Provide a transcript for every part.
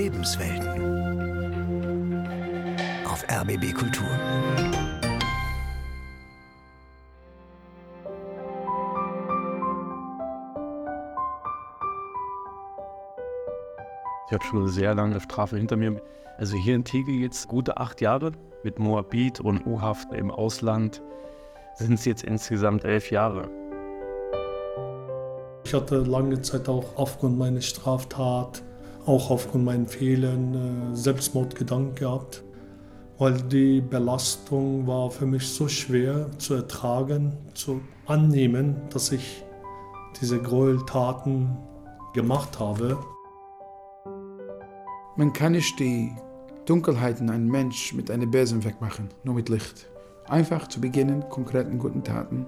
Lebenswelten. Auf RBB Kultur. Ich habe schon eine sehr lange Strafe hinter mir. Also hier in Tegel jetzt gute acht Jahre mit Moabit und U-Haft im Ausland sind es jetzt insgesamt elf Jahre. Ich hatte lange Zeit auch aufgrund meiner Straftat, auch aufgrund meinen Fehlern, äh, Selbstmordgedanken gehabt, weil die Belastung war für mich so schwer zu ertragen, zu annehmen, dass ich diese Gräueltaten gemacht habe. Man kann nicht die Dunkelheiten einen Mensch mit einem Besen wegmachen, nur mit Licht. Einfach zu beginnen, konkreten guten Taten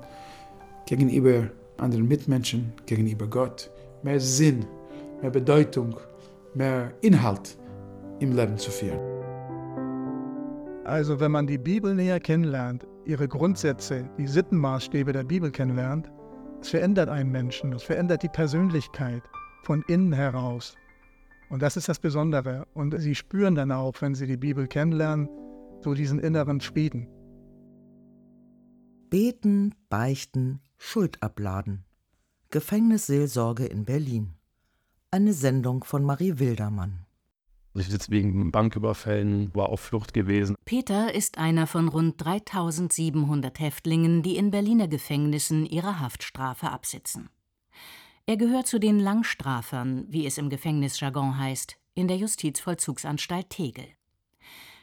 gegenüber anderen Mitmenschen, gegenüber Gott. Mehr Sinn, mehr Bedeutung, mehr Inhalt im Leben zu führen. Also wenn man die Bibel näher kennenlernt, ihre Grundsätze, die Sittenmaßstäbe der Bibel kennenlernt, es verändert einen Menschen, es verändert die Persönlichkeit von innen heraus. Und das ist das Besondere. Und sie spüren dann auch, wenn sie die Bibel kennenlernen, so diesen inneren Frieden. Beten, beichten, Schuld abladen. Gefängnisseelsorge in Berlin. Eine Sendung von Marie Wildermann. Ich sitze wegen Banküberfällen, war auf Flucht gewesen. Peter ist einer von rund 3700 Häftlingen, die in Berliner Gefängnissen ihre Haftstrafe absitzen. Er gehört zu den Langstrafern, wie es im Gefängnisjargon heißt, in der Justizvollzugsanstalt Tegel.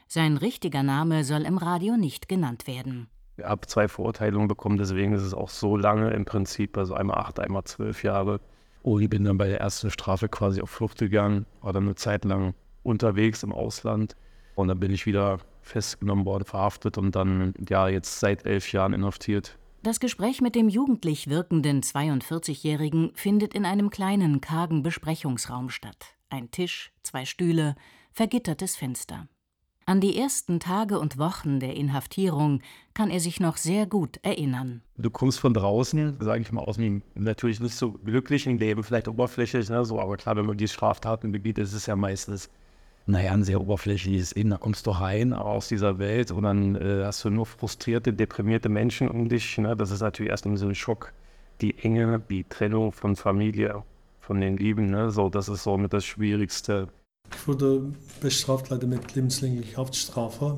Sein richtiger Name soll im Radio nicht genannt werden. Ich habe zwei Verurteilungen bekommen, deswegen ist es auch so lange im Prinzip, also einmal acht, einmal zwölf Jahre. Und ich bin dann bei der ersten Strafe quasi auf Flucht gegangen, war dann eine Zeit lang unterwegs im Ausland und dann bin ich wieder festgenommen worden, verhaftet und dann ja jetzt seit elf Jahren inhaftiert. Das Gespräch mit dem jugendlich wirkenden 42-Jährigen findet in einem kleinen, kargen Besprechungsraum statt. Ein Tisch, zwei Stühle, vergittertes Fenster. An die ersten Tage und Wochen der Inhaftierung kann er sich noch sehr gut erinnern. Du kommst von draußen, sage ich mal, aus einem natürlich nicht so glücklichen Leben, vielleicht oberflächlich, ne, so, aber klar, wenn man die Straftaten begeht, ist es ja meistens naja, ein sehr oberflächliches Leben. Da kommst du rein aus dieser Welt und dann äh, hast du nur frustrierte, deprimierte Menschen um dich. Ne? Das ist natürlich erst so ein Schock. Die Enge, die Trennung von Familie, von den Lieben, ne? so, das ist so mit das Schwierigste. Ich wurde bestraft leider mit lebenslänglicher Haftstrafe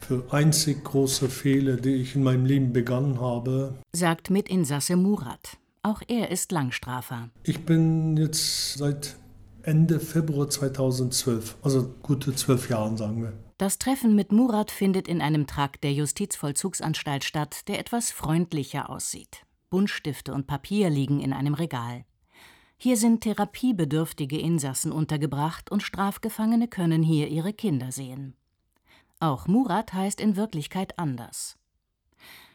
für einzig große Fehler, die ich in meinem Leben begangen habe. Sagt Mitinsasse Murat. Auch er ist Langstrafer. Ich bin jetzt seit Ende Februar 2012, also gute zwölf Jahre, sagen wir. Das Treffen mit Murat findet in einem Trakt der Justizvollzugsanstalt statt, der etwas freundlicher aussieht. Buntstifte und Papier liegen in einem Regal. Hier sind therapiebedürftige Insassen untergebracht und Strafgefangene können hier ihre Kinder sehen. Auch Murat heißt in Wirklichkeit anders.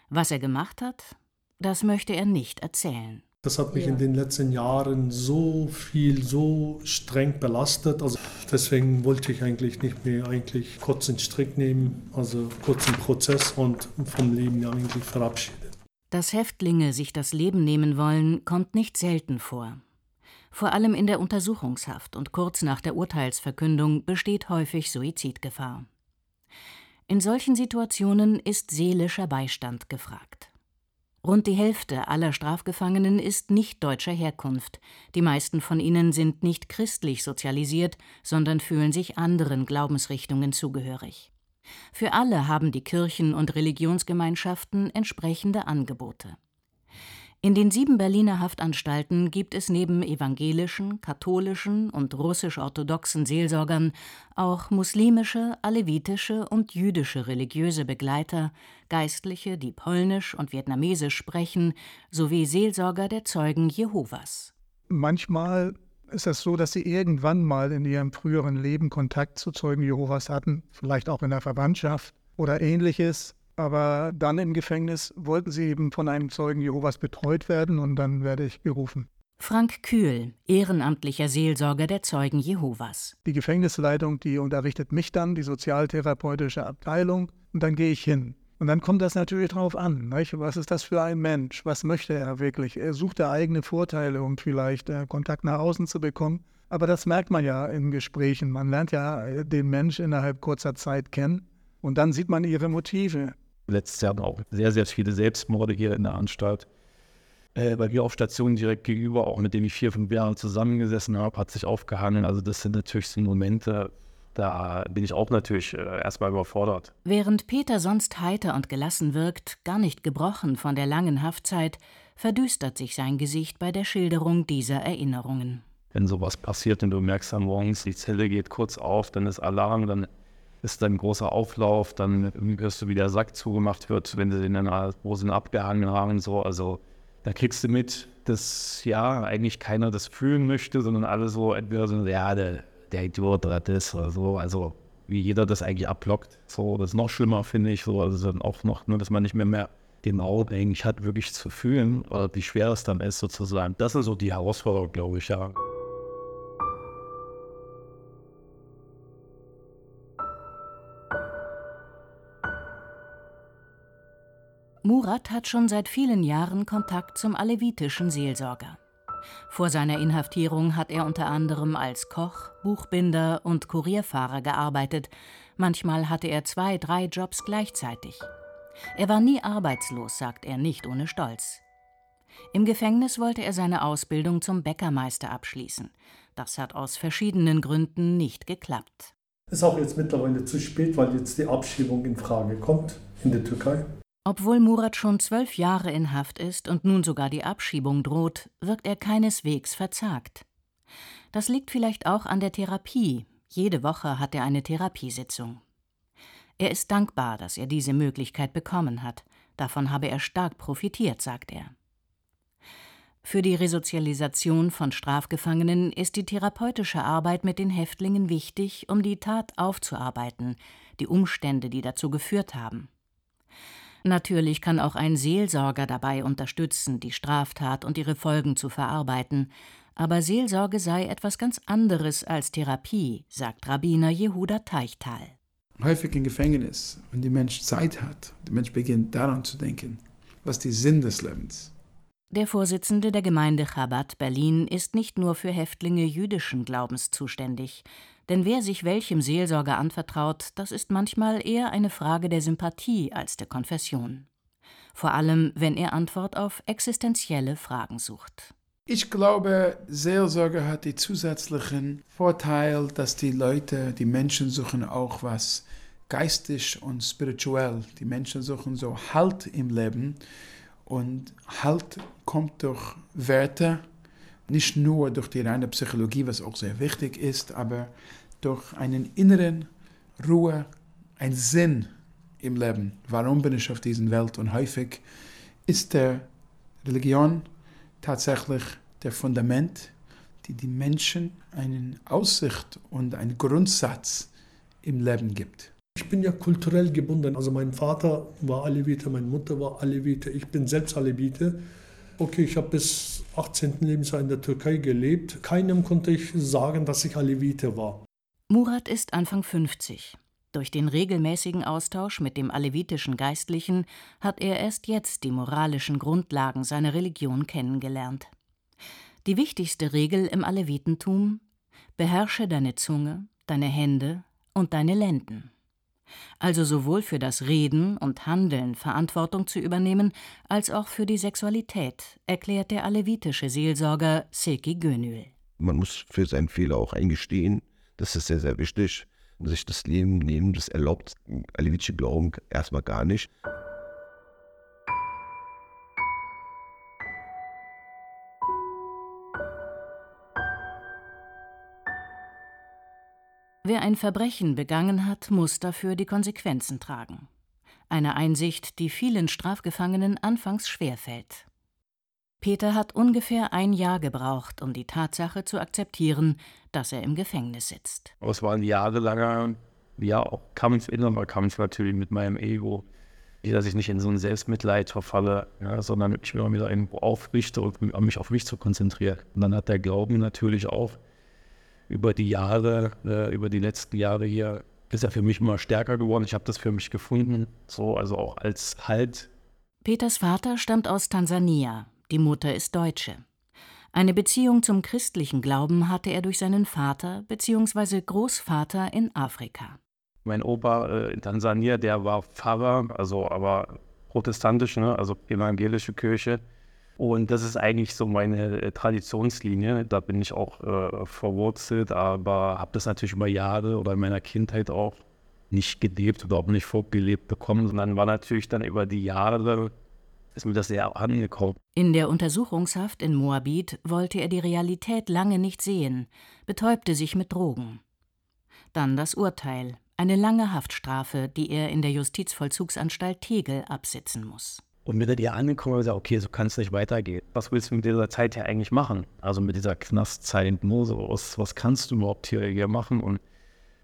Was er gemacht hat, das möchte er nicht erzählen. Das hat mich ja. in den letzten Jahren so viel, so streng belastet. Also deswegen wollte ich eigentlich nicht mehr eigentlich kurz den Strick nehmen, also kurzen Prozess und vom Leben ja eigentlich verabschieden. Dass Häftlinge sich das Leben nehmen wollen, kommt nicht selten vor. Vor allem in der Untersuchungshaft und kurz nach der Urteilsverkündung besteht häufig Suizidgefahr. In solchen Situationen ist seelischer Beistand gefragt. Rund die Hälfte aller Strafgefangenen ist nicht deutscher Herkunft. Die meisten von ihnen sind nicht christlich sozialisiert, sondern fühlen sich anderen Glaubensrichtungen zugehörig. Für alle haben die Kirchen und Religionsgemeinschaften entsprechende Angebote. In den sieben Berliner Haftanstalten gibt es neben evangelischen, katholischen und russisch-orthodoxen Seelsorgern auch muslimische, alevitische und jüdische religiöse Begleiter, Geistliche, die Polnisch und Vietnamesisch sprechen, sowie Seelsorger der Zeugen Jehovas. Manchmal ist es so, dass sie irgendwann mal in ihrem früheren Leben Kontakt zu Zeugen Jehovas hatten, vielleicht auch in der Verwandtschaft oder ähnliches aber dann im Gefängnis wollten sie eben von einem Zeugen Jehovas betreut werden und dann werde ich gerufen. Frank Kühl, ehrenamtlicher Seelsorger der Zeugen Jehovas. Die Gefängnisleitung, die unterrichtet mich dann, die sozialtherapeutische Abteilung, und dann gehe ich hin. Und dann kommt das natürlich drauf an. Nicht? Was ist das für ein Mensch? Was möchte er wirklich? Er sucht da eigene Vorteile, um vielleicht äh, Kontakt nach außen zu bekommen. Aber das merkt man ja in Gesprächen. Man lernt ja den Mensch innerhalb kurzer Zeit kennen und dann sieht man ihre Motive. Letztes Jahr auch sehr, sehr viele Selbstmorde hier in der Anstalt. Äh, bei mir auf Station direkt gegenüber, auch mit dem ich vier, fünf Jahre zusammengesessen habe, hat sich aufgehangen. Also das sind natürlich so Momente, da bin ich auch natürlich äh, erstmal überfordert. Während Peter sonst heiter und gelassen wirkt, gar nicht gebrochen von der langen Haftzeit, verdüstert sich sein Gesicht bei der Schilderung dieser Erinnerungen wenn sowas passiert und du merkst dann morgens, die Zelle geht kurz auf, dann ist Alarm, dann ist dann ein großer Auflauf, dann hörst du, wie der Sack zugemacht wird, wenn sie den dann sie abgehangen haben, so, also da kriegst du mit, dass ja eigentlich keiner das fühlen möchte, sondern alle so entweder so, ja, der, der Idiot oder das oder so, also wie jeder das eigentlich abblockt. So, das ist noch schlimmer, finde ich, so, also dann auch noch, nur, dass man nicht mehr mehr den Augen eigentlich hat, wirklich zu fühlen, oder wie schwer es dann ist, sozusagen. Das ist so die Herausforderung, glaube ich, ja. Murat hat schon seit vielen Jahren Kontakt zum alevitischen Seelsorger. Vor seiner Inhaftierung hat er unter anderem als Koch, Buchbinder und Kurierfahrer gearbeitet. Manchmal hatte er zwei, drei Jobs gleichzeitig. Er war nie arbeitslos, sagt er nicht ohne Stolz. Im Gefängnis wollte er seine Ausbildung zum Bäckermeister abschließen. Das hat aus verschiedenen Gründen nicht geklappt. Ist auch jetzt mittlerweile zu spät, weil jetzt die Abschiebung in Frage kommt in der Türkei. Obwohl Murat schon zwölf Jahre in Haft ist und nun sogar die Abschiebung droht, wirkt er keineswegs verzagt. Das liegt vielleicht auch an der Therapie. Jede Woche hat er eine Therapiesitzung. Er ist dankbar, dass er diese Möglichkeit bekommen hat. Davon habe er stark profitiert, sagt er. Für die Resozialisation von Strafgefangenen ist die therapeutische Arbeit mit den Häftlingen wichtig, um die Tat aufzuarbeiten, die Umstände, die dazu geführt haben. Natürlich kann auch ein Seelsorger dabei unterstützen, die Straftat und ihre Folgen zu verarbeiten. Aber Seelsorge sei etwas ganz anderes als Therapie, sagt Rabbiner Jehuda Teichtal. Häufig im Gefängnis, wenn der Mensch Zeit hat, der Mensch beginnt daran zu denken, was die Sinn des Lebens. Der Vorsitzende der Gemeinde Chabad Berlin ist nicht nur für Häftlinge jüdischen Glaubens zuständig. Denn wer sich welchem Seelsorger anvertraut, das ist manchmal eher eine Frage der Sympathie als der Konfession. Vor allem, wenn er Antwort auf existenzielle Fragen sucht. Ich glaube, Seelsorge hat den zusätzlichen Vorteil, dass die Leute, die Menschen suchen auch was geistig und spirituell. Die Menschen suchen so Halt im Leben und Halt kommt durch Werte, nicht nur durch die reine Psychologie, was auch sehr wichtig ist, aber durch einen inneren Ruhe, einen Sinn im Leben. Warum bin ich auf dieser Welt? Und häufig ist der Religion tatsächlich der Fundament, die die Menschen eine Aussicht und einen Grundsatz im Leben gibt. Ich bin ja kulturell gebunden. Also mein Vater war Alevite, meine Mutter war Alevite, ich bin selbst Alevite. Okay, ich habe bis 18. Lebensjahr in der Türkei gelebt. Keinem konnte ich sagen, dass ich Alevite war. Murat ist Anfang 50. Durch den regelmäßigen Austausch mit dem alevitischen Geistlichen hat er erst jetzt die moralischen Grundlagen seiner Religion kennengelernt. Die wichtigste Regel im Alevitentum: Beherrsche deine Zunge, deine Hände und deine Lenden also sowohl für das Reden und Handeln Verantwortung zu übernehmen, als auch für die Sexualität, erklärt der alevitische Seelsorger Seki Gönül. Man muss für seinen Fehler auch eingestehen, das ist sehr, sehr wichtig. Sich das Leben nehmen, das erlaubt alevitische Glauben erstmal gar nicht. Wer ein Verbrechen begangen hat, muss dafür die Konsequenzen tragen. Eine Einsicht, die vielen Strafgefangenen anfangs schwerfällt. Peter hat ungefähr ein Jahr gebraucht, um die Tatsache zu akzeptieren, dass er im Gefängnis sitzt. Es war ein jahrelanger ja, auch Kampf, innerer Kampf natürlich mit meinem Ego, dass ich nicht in so ein Selbstmitleid verfalle, ja, sondern ich mich wieder irgendwo aufrichte und mich auf mich zu konzentrieren. Und dann hat der Glauben natürlich auch über die Jahre, äh, über die letzten Jahre hier, ist er für mich immer stärker geworden. Ich habe das für mich gefunden, so also auch als Halt. Peters Vater stammt aus Tansania, die Mutter ist Deutsche. Eine Beziehung zum christlichen Glauben hatte er durch seinen Vater bzw. Großvater in Afrika. Mein Opa äh, in Tansania, der war Pfarrer, also aber protestantisch, ne? also evangelische Kirche. Und das ist eigentlich so meine äh, Traditionslinie. Da bin ich auch äh, verwurzelt, aber habe das natürlich über Jahre oder in meiner Kindheit auch nicht gelebt oder auch nicht vorgelebt bekommen, sondern war natürlich dann über die Jahre ist mir das sehr angekommen. In der Untersuchungshaft in Moabit wollte er die Realität lange nicht sehen, betäubte sich mit Drogen. Dann das Urteil, eine lange Haftstrafe, die er in der Justizvollzugsanstalt Tegel absitzen muss. Und mit der angekommen und gesagt, okay, so kann es nicht weitergehen. Was willst du mit dieser Zeit hier eigentlich machen? Also mit dieser Knastzeit, was, was kannst du überhaupt hier, hier machen? Und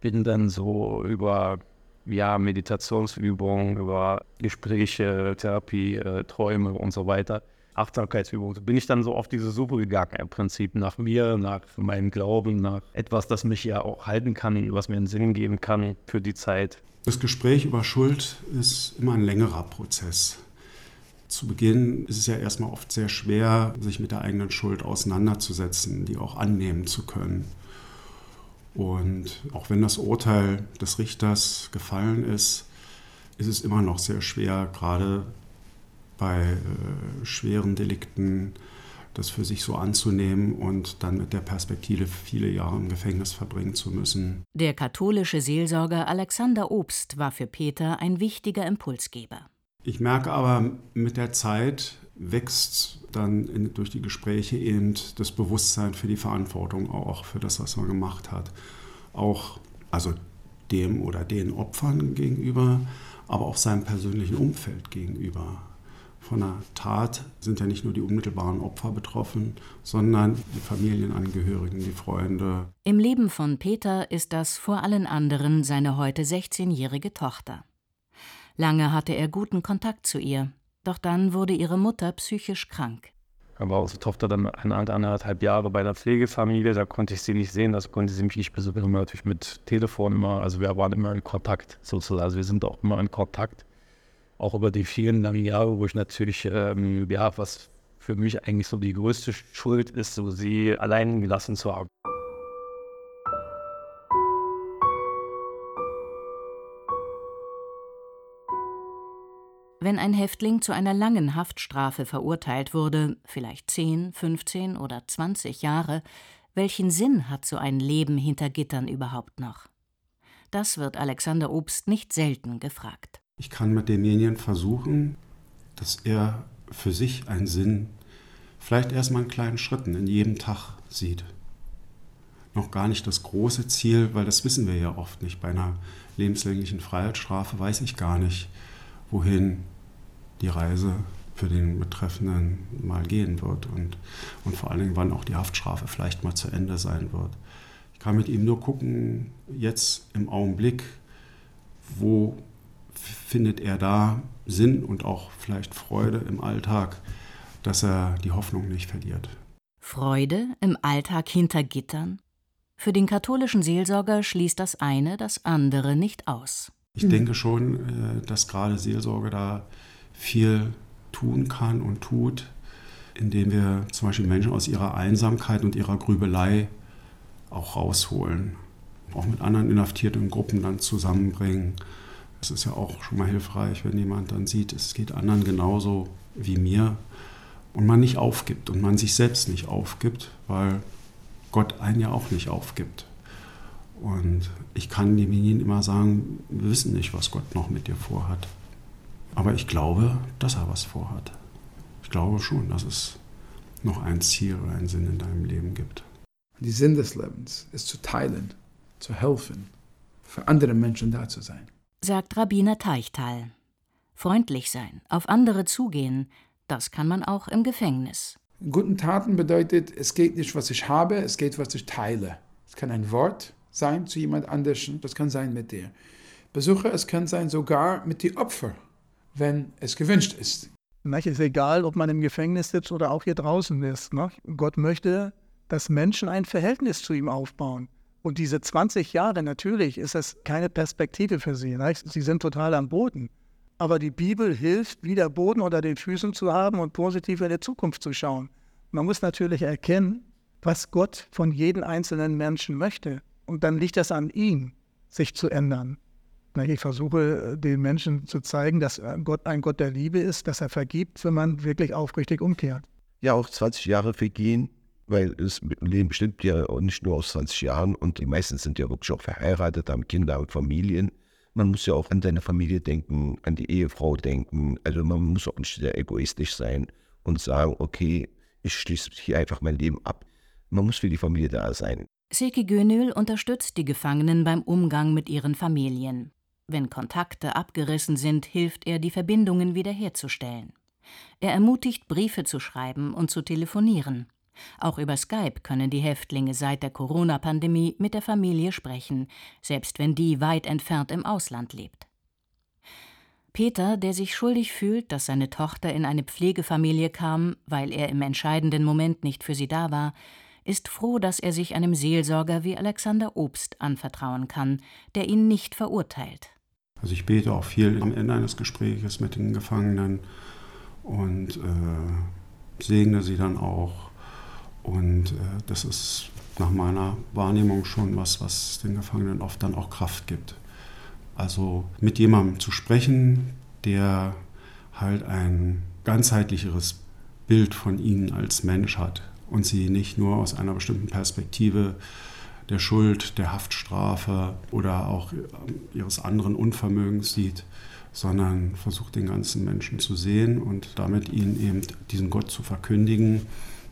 bin dann so über ja, Meditationsübungen, über Gespräche, Therapie, äh, Träume und so weiter, Achtsamkeitsübungen. Bin ich dann so auf diese Suche gegangen, im Prinzip nach mir, nach meinem Glauben, nach etwas, das mich ja auch halten kann, was mir einen Sinn geben kann für die Zeit. Das Gespräch über Schuld ist immer ein längerer Prozess. Zu Beginn ist es ja erstmal oft sehr schwer, sich mit der eigenen Schuld auseinanderzusetzen, die auch annehmen zu können. Und auch wenn das Urteil des Richters gefallen ist, ist es immer noch sehr schwer, gerade bei äh, schweren Delikten das für sich so anzunehmen und dann mit der Perspektive viele Jahre im Gefängnis verbringen zu müssen. Der katholische Seelsorger Alexander Obst war für Peter ein wichtiger Impulsgeber. Ich merke aber, mit der Zeit wächst dann in, durch die Gespräche eben das Bewusstsein für die Verantwortung auch, für das, was man gemacht hat. Auch also dem oder den Opfern gegenüber, aber auch seinem persönlichen Umfeld gegenüber. Von der Tat sind ja nicht nur die unmittelbaren Opfer betroffen, sondern die Familienangehörigen, die Freunde. Im Leben von Peter ist das vor allen anderen seine heute 16-jährige Tochter. Lange hatte er guten Kontakt zu ihr, doch dann wurde ihre Mutter psychisch krank. Da war unsere Tochter dann anderthalb Jahre bei einer Pflegefamilie, da konnte ich sie nicht sehen, das konnte sie mich nicht besuchen, natürlich mit Telefon immer, also wir waren immer in Kontakt sozusagen, also wir sind auch immer in Kontakt, auch über die vielen Jahre, wo ich natürlich, ähm, ja, was für mich eigentlich so die größte Schuld ist, so sie allein gelassen zu haben. Wenn ein Häftling zu einer langen Haftstrafe verurteilt wurde, vielleicht 10, 15 oder 20 Jahre, welchen Sinn hat so ein Leben hinter Gittern überhaupt noch? Das wird Alexander Obst nicht selten gefragt. Ich kann mit demjenigen versuchen, dass er für sich einen Sinn, vielleicht erstmal in kleinen Schritten, in jedem Tag sieht. Noch gar nicht das große Ziel, weil das wissen wir ja oft nicht. Bei einer lebenslänglichen Freiheitsstrafe weiß ich gar nicht, wohin die Reise für den Betreffenden mal gehen wird und, und vor allen Dingen, wann auch die Haftstrafe vielleicht mal zu Ende sein wird. Ich kann mit ihm nur gucken, jetzt im Augenblick, wo findet er da Sinn und auch vielleicht Freude im Alltag, dass er die Hoffnung nicht verliert. Freude im Alltag hinter Gittern? Für den katholischen Seelsorger schließt das eine das andere nicht aus. Ich denke schon, äh, dass gerade Seelsorge da viel tun kann und tut, indem wir zum Beispiel Menschen aus ihrer Einsamkeit und ihrer Grübelei auch rausholen. Auch mit anderen inhaftierten Gruppen dann zusammenbringen. Das ist ja auch schon mal hilfreich, wenn jemand dann sieht, es geht anderen genauso wie mir und man nicht aufgibt und man sich selbst nicht aufgibt, weil Gott einen ja auch nicht aufgibt. Und ich kann demjenigen immer sagen, wir wissen nicht, was Gott noch mit dir vorhat. Aber ich glaube, dass er was vorhat. Ich glaube schon, dass es noch ein Ziel oder einen Sinn in deinem Leben gibt. Die Sinn des Lebens ist zu teilen, zu helfen, für andere Menschen da zu sein. Sagt Rabbiner Teichtal. Freundlich sein, auf andere zugehen, das kann man auch im Gefängnis. Guten Taten bedeutet, es geht nicht, was ich habe, es geht, was ich teile. Es kann ein Wort sein zu jemand anderem, das kann sein mit dir. Besucher, es kann sein sogar mit den Opfern wenn es gewünscht ist. Es ist egal, ob man im Gefängnis sitzt oder auch hier draußen ist. Gott möchte, dass Menschen ein Verhältnis zu ihm aufbauen. Und diese 20 Jahre, natürlich ist das keine Perspektive für sie. Sie sind total am Boden. Aber die Bibel hilft, wieder Boden unter den Füßen zu haben und positiv in die Zukunft zu schauen. Man muss natürlich erkennen, was Gott von jedem einzelnen Menschen möchte. Und dann liegt das an ihm, sich zu ändern. Ich versuche den Menschen zu zeigen, dass Gott ein Gott der Liebe ist, dass er vergibt, wenn man wirklich aufrichtig umkehrt. Ja, auch 20 Jahre vergehen, weil das Leben bestimmt ja nicht nur aus 20 Jahren und die meisten sind ja wirklich auch verheiratet, haben Kinder, haben Familien. Man muss ja auch an seine Familie denken, an die Ehefrau denken. Also man muss auch nicht sehr egoistisch sein und sagen, okay, ich schließe hier einfach mein Leben ab. Man muss für die Familie da sein. Seki Gönül unterstützt die Gefangenen beim Umgang mit ihren Familien. Wenn Kontakte abgerissen sind, hilft er, die Verbindungen wiederherzustellen. Er ermutigt, Briefe zu schreiben und zu telefonieren. Auch über Skype können die Häftlinge seit der Corona-Pandemie mit der Familie sprechen, selbst wenn die weit entfernt im Ausland lebt. Peter, der sich schuldig fühlt, dass seine Tochter in eine Pflegefamilie kam, weil er im entscheidenden Moment nicht für sie da war, ist froh, dass er sich einem Seelsorger wie Alexander Obst anvertrauen kann, der ihn nicht verurteilt. Also ich bete auch viel am Ende eines Gespräches mit den Gefangenen und äh, segne sie dann auch. Und äh, das ist nach meiner Wahrnehmung schon was, was den Gefangenen oft dann auch Kraft gibt. Also mit jemandem zu sprechen, der halt ein ganzheitlicheres Bild von ihnen als Mensch hat und sie nicht nur aus einer bestimmten Perspektive der Schuld, der Haftstrafe oder auch ihres anderen Unvermögens sieht, sondern versucht den ganzen Menschen zu sehen und damit ihnen eben diesen Gott zu verkündigen,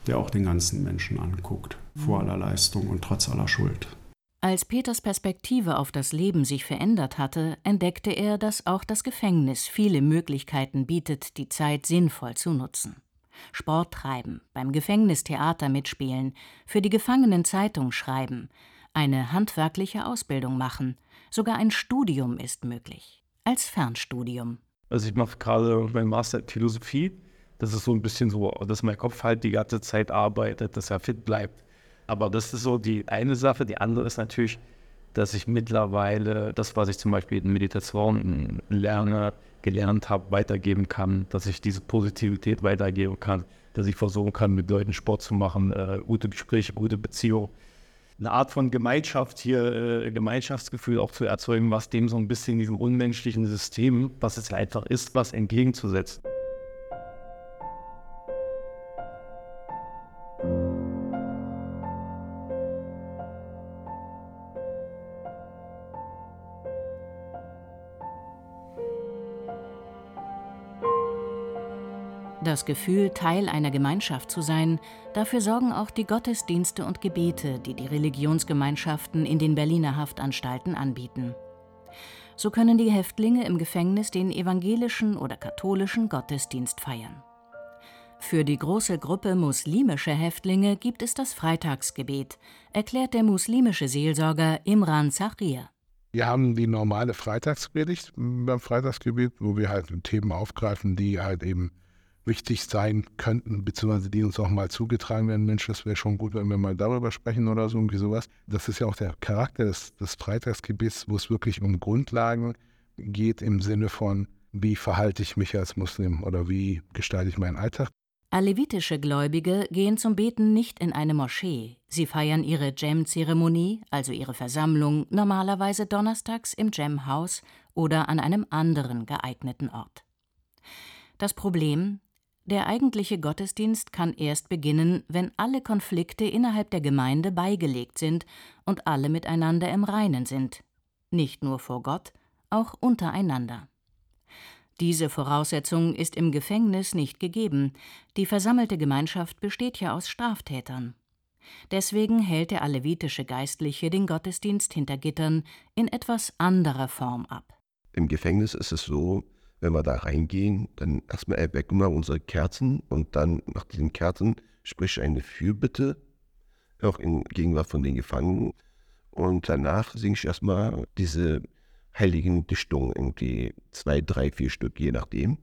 der auch den ganzen Menschen anguckt, vor aller Leistung und trotz aller Schuld. Als Peters Perspektive auf das Leben sich verändert hatte, entdeckte er, dass auch das Gefängnis viele Möglichkeiten bietet, die Zeit sinnvoll zu nutzen. Sport treiben, beim Gefängnistheater mitspielen, für die Gefangenen Zeitung schreiben, eine handwerkliche Ausbildung machen, sogar ein Studium ist möglich, als Fernstudium. Also ich mache gerade mein Master in Philosophie. Das ist so ein bisschen so, dass mein Kopf halt die ganze Zeit arbeitet, dass er fit bleibt. Aber das ist so die eine Sache. Die andere ist natürlich, dass ich mittlerweile das, was ich zum Beispiel in Meditation lerne, gelernt habe, weitergeben kann, dass ich diese Positivität weitergeben kann, dass ich versuchen kann, mit Leuten Sport zu machen, äh, gute Gespräche, gute Beziehungen, eine Art von Gemeinschaft hier, äh, Gemeinschaftsgefühl auch zu erzeugen, was dem so ein bisschen diesem unmenschlichen System, was es einfach ist, was entgegenzusetzen. Das Gefühl, Teil einer Gemeinschaft zu sein, dafür sorgen auch die Gottesdienste und Gebete, die die Religionsgemeinschaften in den Berliner Haftanstalten anbieten. So können die Häftlinge im Gefängnis den evangelischen oder katholischen Gottesdienst feiern. Für die große Gruppe muslimischer Häftlinge gibt es das Freitagsgebet, erklärt der muslimische Seelsorger Imran Zachir. Wir haben die normale Freitagspredigt beim Freitagsgebet, wo wir halt Themen aufgreifen, die halt eben wichtig sein könnten, beziehungsweise die uns auch mal zugetragen werden, Mensch, das wäre schon gut, wenn wir mal darüber sprechen oder so, irgendwie sowas. Das ist ja auch der Charakter des, des Freitagsgebets, wo es wirklich um Grundlagen geht im Sinne von, wie verhalte ich mich als Muslim oder wie gestalte ich meinen Alltag. Alevitische Gläubige gehen zum Beten nicht in eine Moschee. Sie feiern ihre Jam-Zeremonie, also ihre Versammlung, normalerweise donnerstags im Jam-Haus oder an einem anderen geeigneten Ort. Das Problem, der eigentliche Gottesdienst kann erst beginnen, wenn alle Konflikte innerhalb der Gemeinde beigelegt sind und alle miteinander im Reinen sind, nicht nur vor Gott, auch untereinander. Diese Voraussetzung ist im Gefängnis nicht gegeben, die versammelte Gemeinschaft besteht ja aus Straftätern. Deswegen hält der alevitische Geistliche den Gottesdienst hinter Gittern in etwas anderer Form ab. Im Gefängnis ist es so, wenn wir da reingehen, dann erstmal erwecken wir unsere Kerzen und dann nach diesen Kerzen sprich eine Fürbitte, auch in Gegenwart von den Gefangenen. Und danach singe ich erstmal diese heiligen Dichtungen, irgendwie zwei, drei, vier Stück, je nachdem.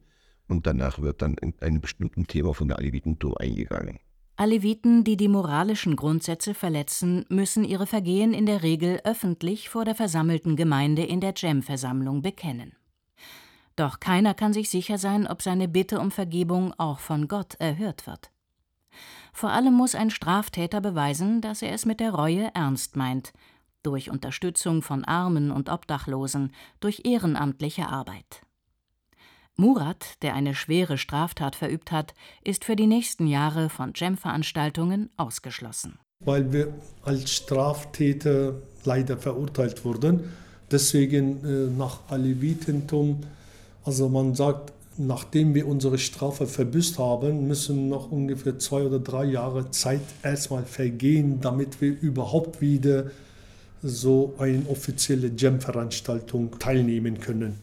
Und danach wird dann in einem bestimmten Thema von der Alevitentum eingegangen. Aleviten, die die moralischen Grundsätze verletzen, müssen ihre Vergehen in der Regel öffentlich vor der versammelten Gemeinde in der Djem-Versammlung bekennen. Doch keiner kann sich sicher sein, ob seine Bitte um Vergebung auch von Gott erhört wird. Vor allem muss ein Straftäter beweisen, dass er es mit der Reue ernst meint, durch Unterstützung von Armen und Obdachlosen, durch ehrenamtliche Arbeit. Murat, der eine schwere Straftat verübt hat, ist für die nächsten Jahre von Cem-Veranstaltungen ausgeschlossen. Weil wir als Straftäter leider verurteilt wurden. Deswegen äh, nach Alevitentum, also man sagt, nachdem wir unsere Strafe verbüßt haben, müssen noch ungefähr zwei oder drei Jahre Zeit erstmal vergehen, damit wir überhaupt wieder so eine offizielle Jam-Veranstaltung teilnehmen können.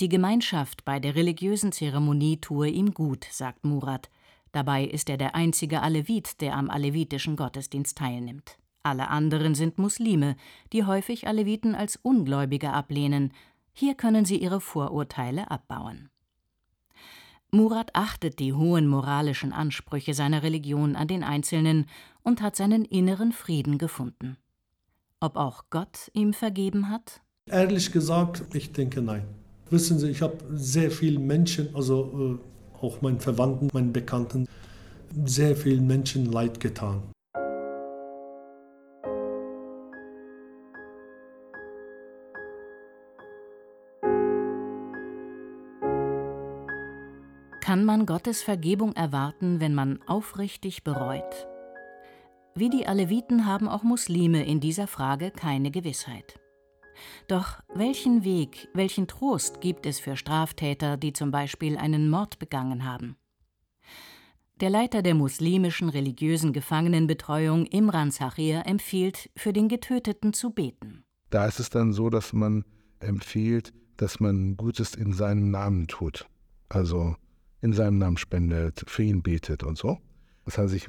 Die Gemeinschaft bei der religiösen Zeremonie tue ihm gut, sagt Murat. Dabei ist er der einzige Alevit, der am alevitischen Gottesdienst teilnimmt. Alle anderen sind Muslime, die häufig Aleviten als Ungläubige ablehnen. Hier können sie ihre Vorurteile abbauen. Murat achtet die hohen moralischen Ansprüche seiner Religion an den Einzelnen und hat seinen inneren Frieden gefunden. Ob auch Gott ihm vergeben hat? Ehrlich gesagt, ich denke nein. Wissen Sie, ich habe sehr vielen Menschen, also äh, auch meinen Verwandten, meinen Bekannten, sehr vielen Menschen leid getan. Kann man Gottes Vergebung erwarten, wenn man aufrichtig bereut? Wie die Aleviten haben auch Muslime in dieser Frage keine Gewissheit. Doch welchen Weg, welchen Trost gibt es für Straftäter, die zum Beispiel einen Mord begangen haben? Der Leiter der muslimischen religiösen Gefangenenbetreuung, Imran Sachir, empfiehlt, für den Getöteten zu beten. Da ist es dann so, dass man empfiehlt, dass man Gutes in seinem Namen tut. Also in seinem Namen spendet, für ihn betet und so. Das heißt, ich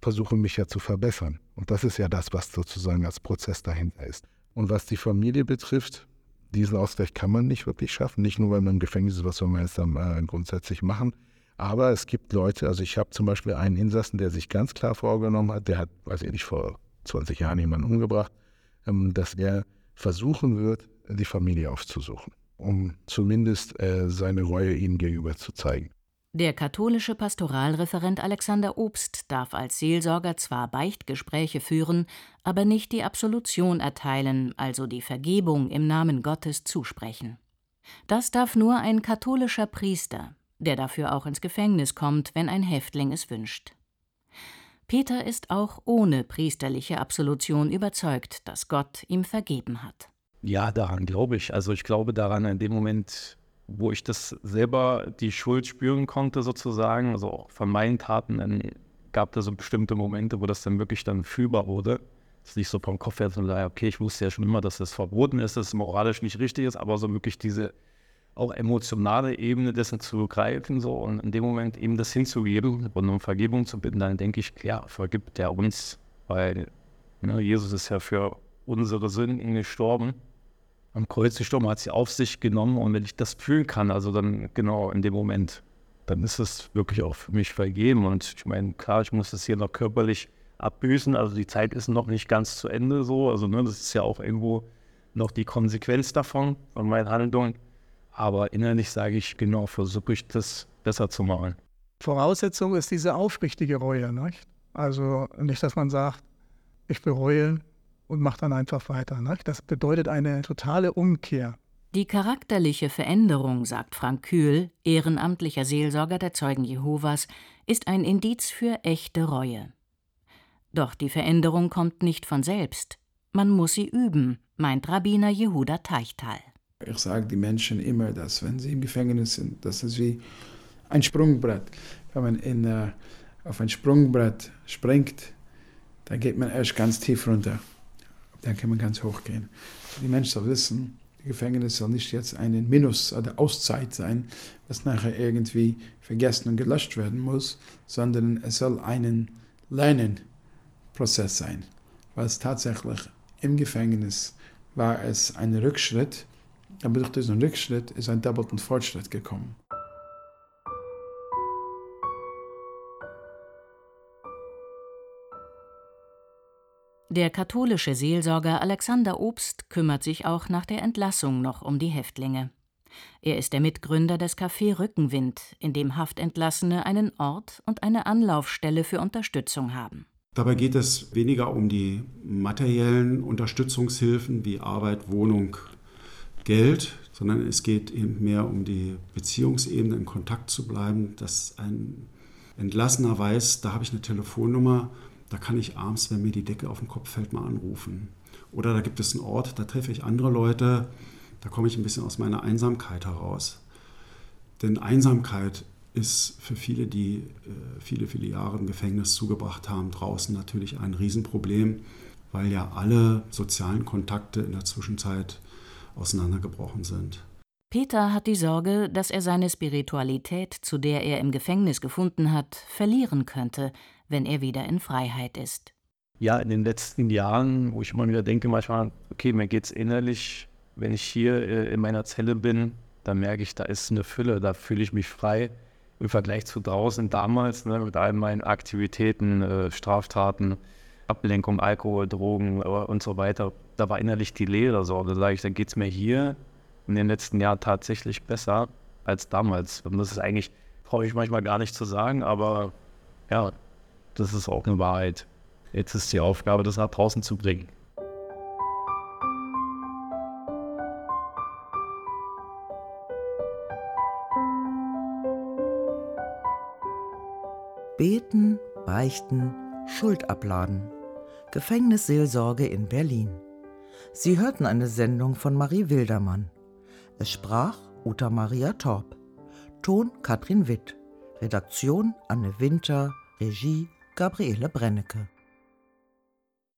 versuche mich ja zu verbessern. Und das ist ja das, was sozusagen als Prozess dahinter ist. Und was die Familie betrifft, diesen Ausgleich kann man nicht wirklich schaffen. Nicht nur, weil man im Gefängnis ist, was soll man jetzt dann äh, grundsätzlich machen. Aber es gibt Leute, also ich habe zum Beispiel einen Insassen, der sich ganz klar vorgenommen hat, der hat, weiß ich nicht, vor 20 Jahren jemanden umgebracht, ähm, dass er versuchen wird, die Familie aufzusuchen, um zumindest äh, seine Reue ihnen gegenüber zu zeigen. Der katholische Pastoralreferent Alexander Obst darf als Seelsorger zwar Beichtgespräche führen, aber nicht die Absolution erteilen, also die Vergebung im Namen Gottes zusprechen. Das darf nur ein katholischer Priester, der dafür auch ins Gefängnis kommt, wenn ein Häftling es wünscht. Peter ist auch ohne priesterliche Absolution überzeugt, dass Gott ihm vergeben hat. Ja, daran glaube ich. Also ich glaube daran, in dem Moment, wo ich das selber die Schuld spüren konnte, sozusagen, also auch von meinen Taten, dann gab es so bestimmte Momente, wo das dann wirklich dann fühlbar wurde. Das ist nicht so vom Kopf her, sondern okay, ich wusste ja schon immer, dass das verboten ist, dass es moralisch nicht richtig ist, aber so wirklich diese auch emotionale Ebene dessen zu greifen so und in dem Moment eben das hinzugeben und um Vergebung zu bitten, dann denke ich, ja, vergibt der uns, weil ne, Jesus ist ja für unsere Sünden gestorben am Kreuz gestorben, hat sie auf sich genommen und wenn ich das fühlen kann, also dann genau in dem Moment, dann ist es wirklich auch für mich vergeben und ich meine, klar, ich muss das hier noch körperlich abbüßen, also die Zeit ist noch nicht ganz zu Ende so, also ne, das ist ja auch irgendwo noch die Konsequenz davon, von meinen Handlungen, aber innerlich sage ich, genau, versuche ich das besser zu machen. Voraussetzung ist diese aufrichtige Reue, nicht? Also nicht, dass man sagt, ich bereue, und macht dann einfach weiter. Ne? Das bedeutet eine totale Umkehr. Die charakterliche Veränderung, sagt Frank Kühl, ehrenamtlicher Seelsorger der Zeugen Jehovas, ist ein Indiz für echte Reue. Doch die Veränderung kommt nicht von selbst. Man muss sie üben, meint Rabbiner Jehuda Teichtal. Ich sage den Menschen immer, dass wenn sie im Gefängnis sind, das ist wie ein Sprungbrett. Wenn man in, uh, auf ein Sprungbrett springt, dann geht man erst ganz tief runter dann kann man ganz hoch gehen. Die Menschen sollen wissen, Gefängnis soll nicht jetzt eine Minus- oder Auszeit sein, was nachher irgendwie vergessen und gelöscht werden muss, sondern es soll ein Lernenprozess sein. Weil es tatsächlich im Gefängnis war es ein Rückschritt, aber durch diesen Rückschritt ist ein doppelten Fortschritt gekommen. Der katholische Seelsorger Alexander Obst kümmert sich auch nach der Entlassung noch um die Häftlinge. Er ist der Mitgründer des Café Rückenwind, in dem Haftentlassene einen Ort und eine Anlaufstelle für Unterstützung haben. Dabei geht es weniger um die materiellen Unterstützungshilfen wie Arbeit, Wohnung, Geld, sondern es geht eben mehr um die Beziehungsebene, in Kontakt zu bleiben, dass ein Entlassener weiß, da habe ich eine Telefonnummer, da kann ich abends, wenn mir die Decke auf den Kopf fällt, mal anrufen. Oder da gibt es einen Ort, da treffe ich andere Leute, da komme ich ein bisschen aus meiner Einsamkeit heraus. Denn Einsamkeit ist für viele, die äh, viele, viele Jahre im Gefängnis zugebracht haben, draußen natürlich ein Riesenproblem, weil ja alle sozialen Kontakte in der Zwischenzeit auseinandergebrochen sind. Peter hat die Sorge, dass er seine Spiritualität, zu der er im Gefängnis gefunden hat, verlieren könnte, wenn er wieder in Freiheit ist. Ja, in den letzten Jahren, wo ich immer wieder denke, manchmal, okay, mir geht es innerlich, wenn ich hier äh, in meiner Zelle bin, da merke ich, da ist eine Fülle, da fühle ich mich frei im Vergleich zu draußen damals, ne, mit all meinen Aktivitäten, äh, Straftaten, Ablenkung, Alkohol, Drogen äh, und so weiter, da war innerlich die Leere so. Da sage ich, dann geht es mir hier in den letzten Jahren tatsächlich besser als damals. Und das ist eigentlich, brauche ich manchmal gar nicht zu sagen, aber ja, das ist auch eine Wahrheit. Jetzt ist die Aufgabe, das nach draußen zu bringen. Beten, Beichten, Schuld abladen. Gefängnisseelsorge in Berlin. Sie hörten eine Sendung von Marie Wildermann. Es sprach Uta Maria Torp. Ton Katrin Witt. Redaktion Anne Winter. Regie Gabriele Brennecke.